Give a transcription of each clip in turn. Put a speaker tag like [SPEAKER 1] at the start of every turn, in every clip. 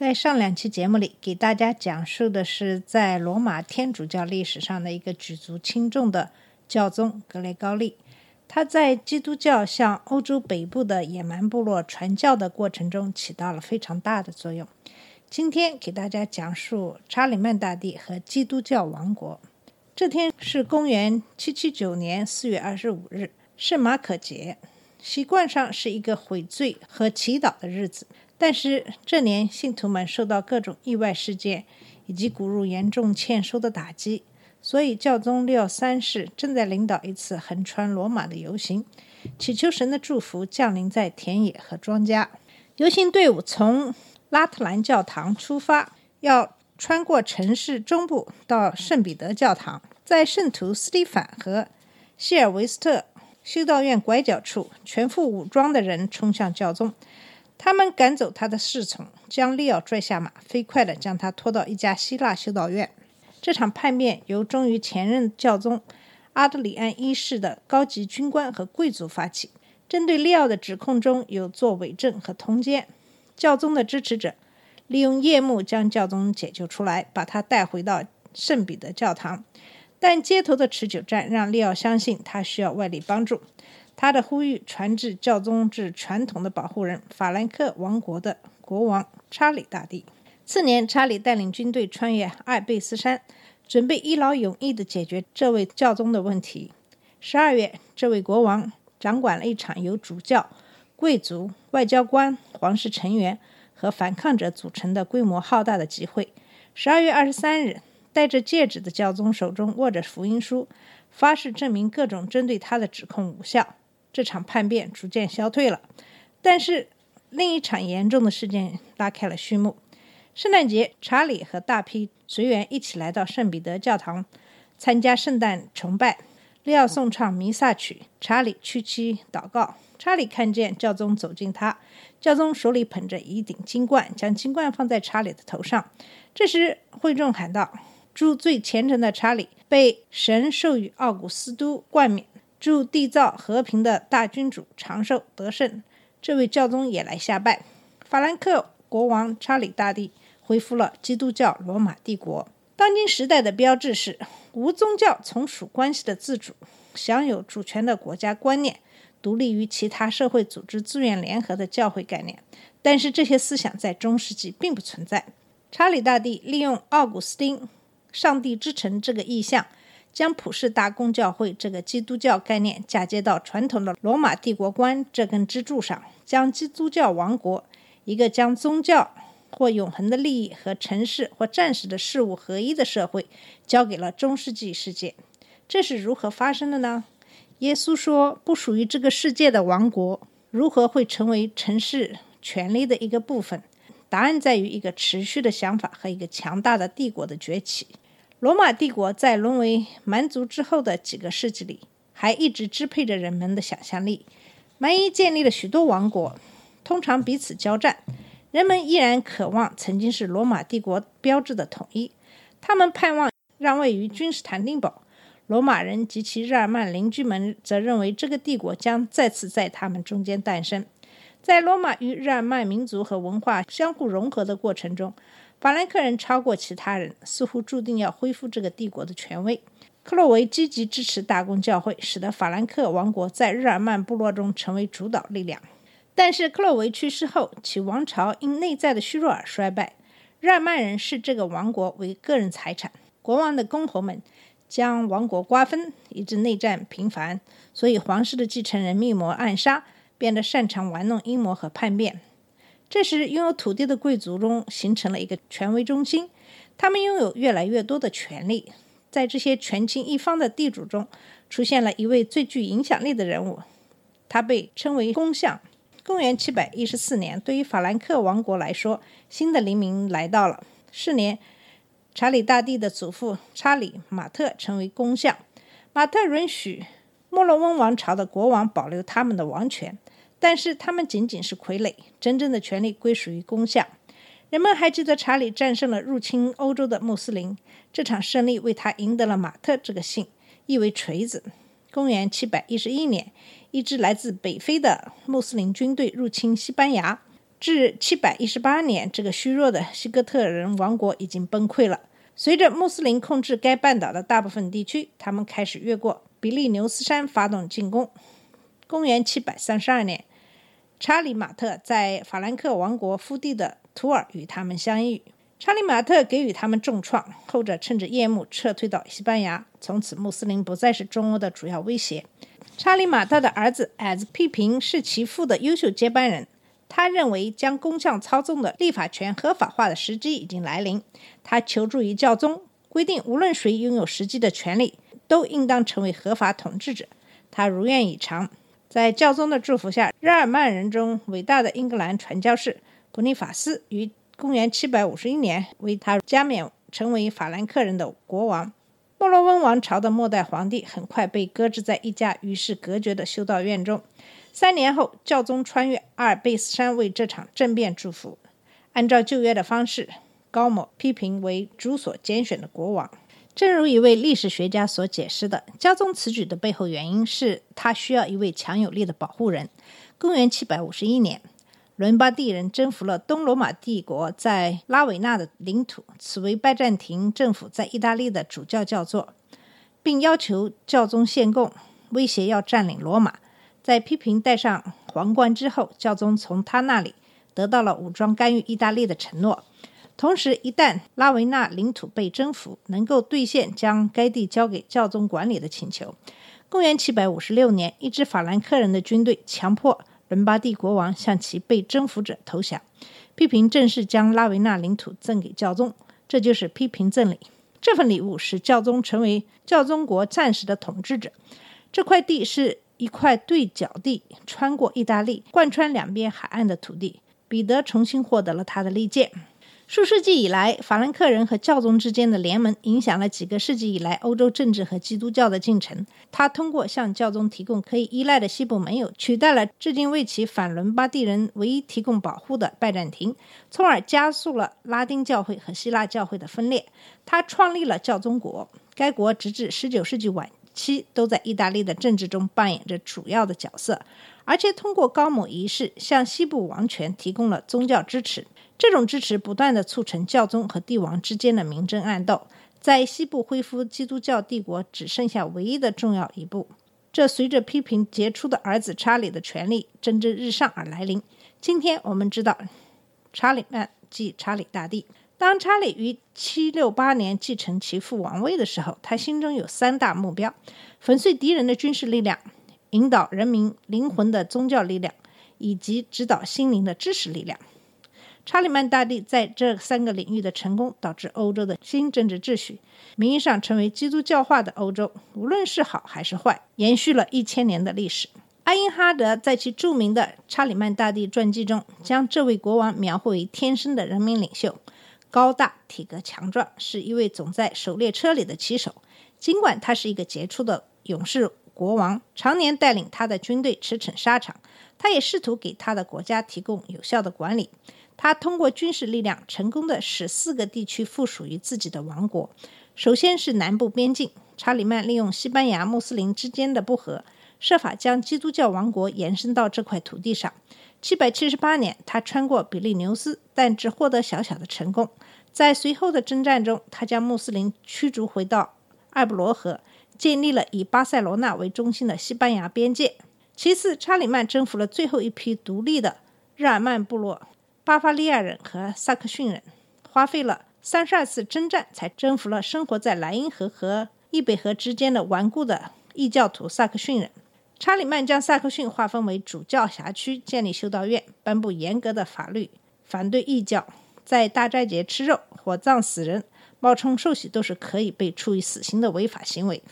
[SPEAKER 1] 在上两期节目里，给大家讲述的是在罗马天主教历史上的一个举足轻重的教宗格雷高利。他在基督教向欧洲北部的野蛮部落传教的过程中起到了非常大的作用。今天给大家讲述查理曼大帝和基督教王国。这天是公元779年4月25日，圣马可节，习惯上是一个悔罪和祈祷的日子。但是这年信徒们受到各种意外事件以及谷入严重欠收的打击，所以教宗六三世正在领导一次横穿罗马的游行，祈求神的祝福降临在田野和庄稼。游行队伍从拉特兰教堂出发，要穿过城市中部到圣彼得教堂，在圣徒斯蒂凡和希尔维斯特修道院拐角处，全副武装的人冲向教宗。他们赶走他的侍从，将利奥拽下马，飞快地将他拖到一家希腊修道院。这场叛变由忠于前任教宗阿德里安一世的高级军官和贵族发起，针对利奥的指控中有作伪证和通奸。教宗的支持者利用夜幕将教宗解救出来，把他带回到圣彼得教堂。但街头的持久战让利奥相信他需要外力帮助。他的呼吁传至教宗至传统的保护人法兰克王国的国王查理大帝。次年，查理带领军队穿越阿尔卑斯山，准备一劳永逸地解决这位教宗的问题。十二月，这位国王掌管了一场由主教、贵族、外交官、皇室成员和反抗者组成的规模浩大的集会。十二月二十三日，戴着戒指的教宗手中握着福音书，发誓证明各种针对他的指控无效。这场叛变逐渐消退了，但是另一场严重的事件拉开了序幕。圣诞节，查理和大批随员一起来到圣彼得教堂参加圣诞崇拜。利奥颂唱弥撒曲，查理屈膝祷告。查理看见教宗走近他，教宗手里捧着一顶金冠，将金冠放在查理的头上。这时，会众喊道：“祝最虔诚的查理被神授予奥古斯都冠冕。”祝缔造和平的大君主长寿得胜。这位教宗也来下拜。法兰克国王查理大帝恢复了基督教罗马帝国。当今时代的标志是无宗教从属关系的自主、享有主权的国家观念、独立于其他社会组织、自愿联合的教会概念。但是这些思想在中世纪并不存在。查理大帝利用奥古斯丁“上帝之城”这个意象。将普世大公教会这个基督教概念嫁接到传统的罗马帝国观这根支柱上，将基督教王国一个将宗教或永恒的利益和城市或战士的事物合一的社会交给了中世纪世界。这是如何发生的呢？耶稣说：“不属于这个世界的王国如何会成为城市权力的一个部分？”答案在于一个持续的想法和一个强大的帝国的崛起。罗马帝国在沦为蛮族之后的几个世纪里，还一直支配着人们的想象力。蛮夷建立了许多王国，通常彼此交战。人们依然渴望曾经是罗马帝国标志的统一。他们盼望让位于君士坦丁堡。罗马人及其日耳曼邻居们则认为这个帝国将再次在他们中间诞生。在罗马与日耳曼民族和文化相互融合的过程中，法兰克人超过其他人，似乎注定要恢复这个帝国的权威。克洛维积极支持大公教会，使得法兰克王国在日耳曼部落中成为主导力量。但是克洛维去世后，其王朝因内在的虚弱而衰败。日耳曼人视这个王国为个人财产，国王的公侯们将王国瓜分，以致内战频繁。所以皇室的继承人密谋暗杀，变得擅长玩弄阴谋和叛变。这时，拥有土地的贵族中形成了一个权威中心，他们拥有越来越多的权利。在这些权倾一方的地主中，出现了一位最具影响力的人物，他被称为公相。公元七百一十四年，对于法兰克王国来说，新的黎明来到了。是年，查理大帝的祖父查理马特成为公相，马特允许莫洛温王朝的国王保留他们的王权，但是他们仅仅是傀儡，真正的权力归属于公相。人们还记得查理战胜了入侵欧洲的穆斯林，这场胜利为他赢得了马特这个姓，意为锤子。公元711年，一支来自北非的穆斯林军队入侵西班牙。至718年，这个虚弱的西哥特人王国已经崩溃了。随着穆斯林控制该半岛的大部分地区，他们开始越过比利牛斯山发动进攻。公元732年，查理马特在法兰克王国腹地的图尔与他们相遇，查理马特给予他们重创，后者趁着夜幕撤退到西班牙。从此，穆斯林不再是中欧的主要威胁。查理马特的儿子矮子批评是其父的优秀接班人，他认为将工匠操纵的立法权合法化的时机已经来临。他求助于教宗，规定无论谁拥有实际的权利，都应当成为合法统治者。他如愿以偿，在教宗的祝福下，日耳曼人中伟大的英格兰传教士。普尼法斯于公元751年为他加冕，成为法兰克人的国王。莫洛温王朝的末代皇帝很快被搁置在一家与世隔绝的修道院中。三年后，教宗穿越阿尔卑斯山为这场政变祝福。按照旧约的方式，高某批评为主所拣选的国王。正如一位历史学家所解释的，教宗此举的背后原因是他需要一位强有力的保护人。公元751年。伦巴第人征服了东罗马帝国在拉维纳的领土，此为拜占庭政府在意大利的主教教座，并要求教宗献贡，威胁要占领罗马。在批评戴上皇冠之后，教宗从他那里得到了武装干预意大利的承诺，同时一旦拉维纳领土被征服，能够兑现将该地交给教宗管理的请求。公元756年，一支法兰克人的军队强迫。伦巴第国王向其被征服者投降，批评正式将拉维纳领土赠给教宗，这就是批评赠礼。这份礼物使教宗成为教宗国暂时的统治者。这块地是一块对角地，穿过意大利，贯穿两边海岸的土地。彼得重新获得了他的利剑。数世纪以来，法兰克人和教宗之间的联盟影响了几个世纪以来欧洲政治和基督教的进程。他通过向教宗提供可以依赖的西部盟友，取代了至今为其反伦巴第人唯一提供保护的拜占庭，从而加速了拉丁教会和希腊教会的分裂。他创立了教宗国，该国直至19世纪晚期都在意大利的政治中扮演着主要的角色，而且通过高某仪式向西部王权提供了宗教支持。这种支持不断地促成教宗和帝王之间的明争暗斗，在西部恢复基督教帝国只剩下唯一的重要一步。这随着批评杰出的儿子查理的权力蒸蒸日上而来临。今天我们知道，查理曼即查理大帝。当查理于七六八年继承其父王位的时候，他心中有三大目标：粉碎敌人的军事力量，引导人民灵魂的宗教力量，以及指导心灵的知识力量。查理曼大帝在这三个领域的成功，导致欧洲的新政治秩序，名义上成为基督教化的欧洲，无论是好还是坏，延续了一千年的历史。阿因哈德在其著名的《查理曼大帝传记》中，将这位国王描绘为天生的人民领袖，高大、体格强壮，是一位总在狩猎车里的骑手。尽管他是一个杰出的勇士国王，常年带领他的军队驰骋沙场，他也试图给他的国家提供有效的管理。他通过军事力量成功的使四个地区附属于自己的王国。首先是南部边境，查理曼利用西班牙穆斯林之间的不和，设法将基督教王国延伸到这块土地上。七百七十八年，他穿过比利牛斯，但只获得小小的成功。在随后的征战中，他将穆斯林驱逐回到埃布罗河，建立了以巴塞罗那为中心的西班牙边界。其次，查理曼征服了最后一批独立的日耳曼部落。巴伐利亚人和萨克逊人花费了三十二次征战，才征服了生活在莱茵河和易北河之间的顽固的异教徒萨克逊人。查理曼将萨克逊划分为主教辖区，建立修道院，颁布严格的法律，反对异教，在大斋节吃肉、火葬死人、冒充受洗都是可以被处以死刑的违法行为。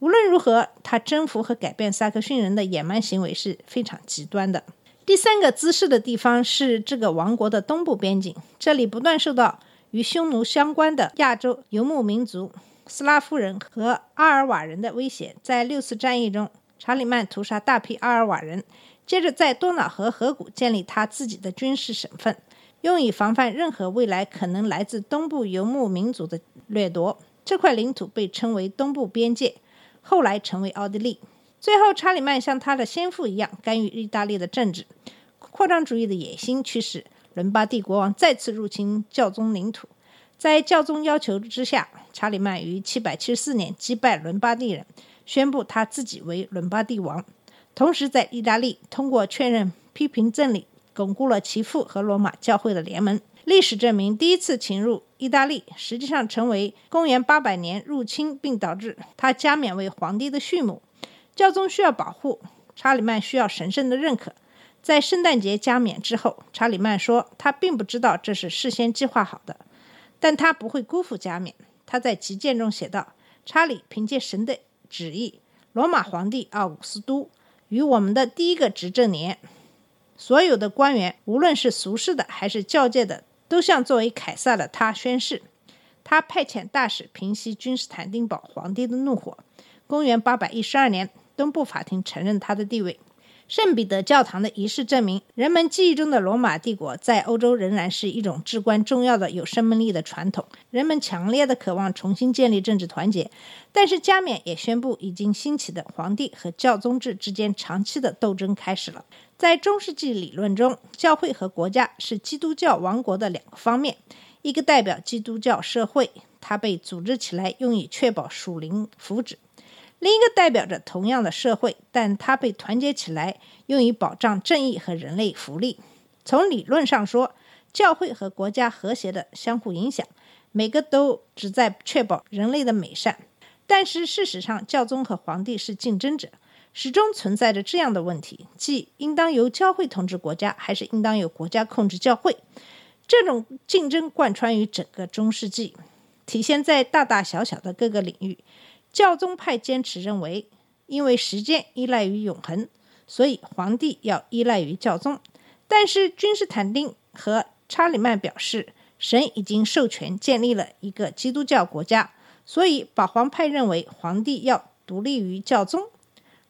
[SPEAKER 1] 无论如何，他征服和改变萨克逊人的野蛮行为是非常极端的。第三个滋事的地方是这个王国的东部边境，这里不断受到与匈奴相关的亚洲游牧民族斯拉夫人和阿尔瓦人的威胁。在六次战役中，查理曼屠杀大批阿尔瓦人，接着在多瑙河河谷建立他自己的军事省份，用以防范任何未来可能来自东部游牧民族的掠夺。这块领土被称为东部边界，后来成为奥地利。最后，查理曼像他的先父一样干预意大利的政治，扩张主义的野心驱使伦巴第国王再次入侵教宗领土。在教宗要求之下，查理曼于774年击败伦巴第人，宣布他自己为伦巴第王。同时，在意大利通过确认批评赠礼，巩固了其父和罗马教会的联盟。历史证明，第一次侵入意大利实际上成为公元800年入侵，并导致他加冕为皇帝的序幕。教宗需要保护，查理曼需要神圣的认可。在圣诞节加冕之后，查理曼说他并不知道这是事先计划好的，但他不会辜负加冕。他在急件中写道：“查理凭借神的旨意，罗马皇帝奥古斯都于我们的第一个执政年，所有的官员，无论是俗世的还是教界的。”都向作为凯撒的他宣誓。他派遣大使平息君士坦丁堡皇帝的怒火。公元812年，东部法庭承认他的地位。圣彼得教堂的仪式证明，人们记忆中的罗马帝国在欧洲仍然是一种至关重要的、有生命力的传统。人们强烈的渴望重新建立政治团结，但是加冕也宣布，已经兴起的皇帝和教宗制之间长期的斗争开始了。在中世纪理论中，教会和国家是基督教王国的两个方面：一个代表基督教社会，它被组织起来用以确保属灵福祉；另一个代表着同样的社会，但它被团结起来用于保障正义和人类福利。从理论上说，教会和国家和谐的相互影响，每个都旨在确保人类的美善。但是事实上，教宗和皇帝是竞争者。始终存在着这样的问题：即应当由教会统治国家，还是应当由国家控制教会？这种竞争贯穿于整个中世纪，体现在大大小小的各个领域。教宗派坚持认为，因为时间依赖于永恒，所以皇帝要依赖于教宗。但是君士坦丁和查理曼表示，神已经授权建立了一个基督教国家，所以保皇派认为皇帝要独立于教宗。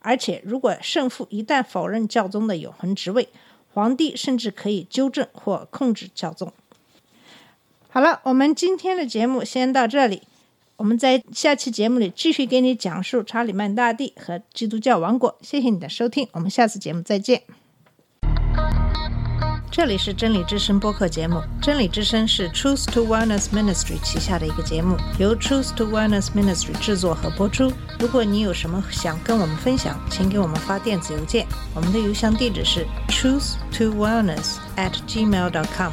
[SPEAKER 1] 而且，如果圣父一旦否认教宗的永恒职位，皇帝甚至可以纠正或控制教宗。好了，我们今天的节目先到这里，我们在下期节目里继续给你讲述查理曼大帝和基督教王国。谢谢你的收听，我们下次节目再见。这里是真理之声播客节目。真理之声是 Truth to Wellness Ministry 旗下的一个节目，由 Truth to Wellness Ministry 制作和播出。如果你有什么想跟我们分享，请给我们发电子邮件，我们的邮箱地址是 truth to wellness at gmail dot com。